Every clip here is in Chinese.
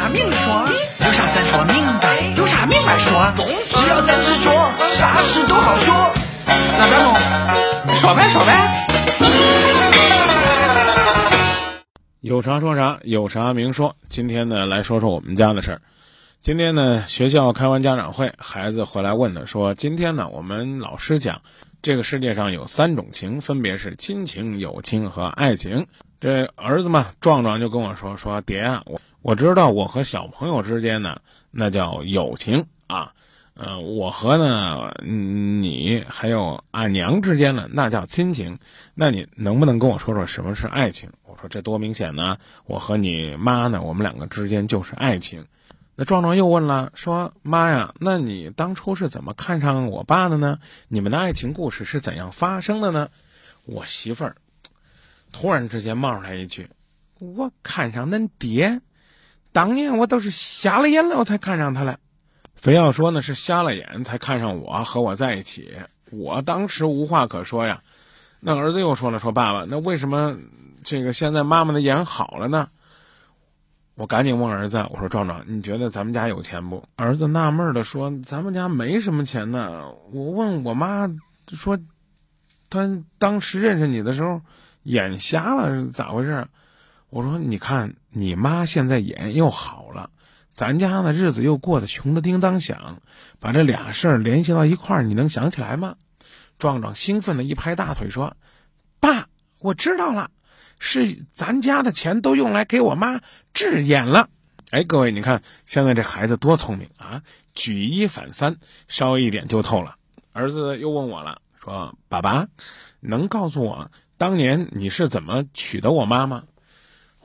啥明说？有啥咱说明白，有啥明白说。只要咱执着，啥事都好说。那咱弄，说呗说呗。有啥说啥，有啥明说。今天呢，来说说我们家的事儿。今天呢，学校开完家长会，孩子回来问的说：“今天呢，我们老师讲，这个世界上有三种情，分别是亲情、友情和爱情。”这儿子嘛，壮壮就跟我说：“说爹啊，我我知道我和小朋友之间呢，那叫友情啊，呃，我和呢你还有俺娘之间呢，那叫亲情。那你能不能跟我说说什么是爱情？”我说：“这多明显呢，我和你妈呢，我们两个之间就是爱情。”那壮壮又问了，说：“妈呀，那你当初是怎么看上我爸的呢？你们的爱情故事是怎样发生的呢？”我媳妇儿突然之间冒出来一句：“我看上恁爹，当年我都是瞎了眼了，我才看上他了。非要说呢是瞎了眼才看上我和我在一起，我当时无话可说呀。那儿子又说了，说爸爸，那为什么这个现在妈妈的眼好了呢？”我赶紧问儿子：“我说壮壮，你觉得咱们家有钱不？”儿子纳闷的说：“咱们家没什么钱呢。”我问我妈说：“他当时认识你的时候，眼瞎了是咋回事？”我说：“你看你妈现在眼又好了，咱家的日子又过得穷的叮当响，把这俩事儿联系到一块儿，你能想起来吗？”壮壮兴奋的一拍大腿说：“爸，我知道了。”是咱家的钱都用来给我妈治眼了，哎，各位，你看现在这孩子多聪明啊！举一反三，稍微一点就透了。儿子又问我了，说：“爸爸，能告诉我当年你是怎么娶的我妈吗？”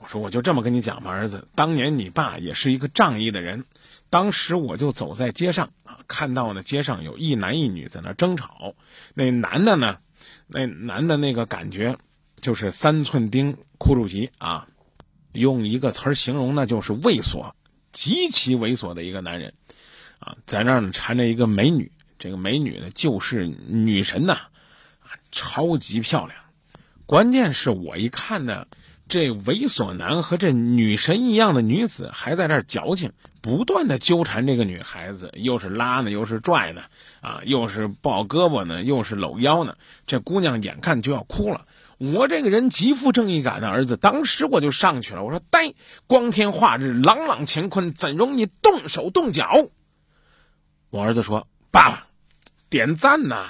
说：“我就这么跟你讲吧，儿子，当年你爸也是一个仗义的人。当时我就走在街上啊，看到呢街上有一男一女在那争吵，那男的呢，那男的那个感觉。”就是三寸钉哭住急啊，用一个词形容呢，就是猥琐，极其猥琐的一个男人，啊，在那儿呢缠着一个美女，这个美女呢就是女神呐，啊，超级漂亮。关键是我一看呢，这猥琐男和这女神一样的女子还在这儿矫情，不断的纠缠这个女孩子，又是拉呢，又是拽呢，啊，又是抱胳膊呢，又是搂腰呢，这姑娘眼看就要哭了。我这个人极富正义感的儿子，当时我就上去了。我说：“呆，光天化日，朗朗乾坤，怎容你动手动脚？”我儿子说：“爸爸，点赞呐，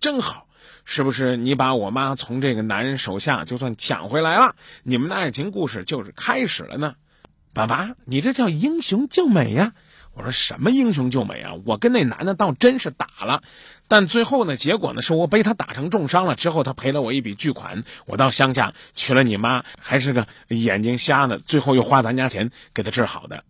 真好！是不是你把我妈从这个男人手下就算抢回来了？你们的爱情故事就是开始了呢？爸爸，你这叫英雄救美呀！”我说什么英雄救美啊！我跟那男的倒真是打了，但最后呢，结果呢是我被他打成重伤了。之后他赔了我一笔巨款，我到乡下娶了你妈，还是个眼睛瞎的，最后又花咱家钱给他治好的。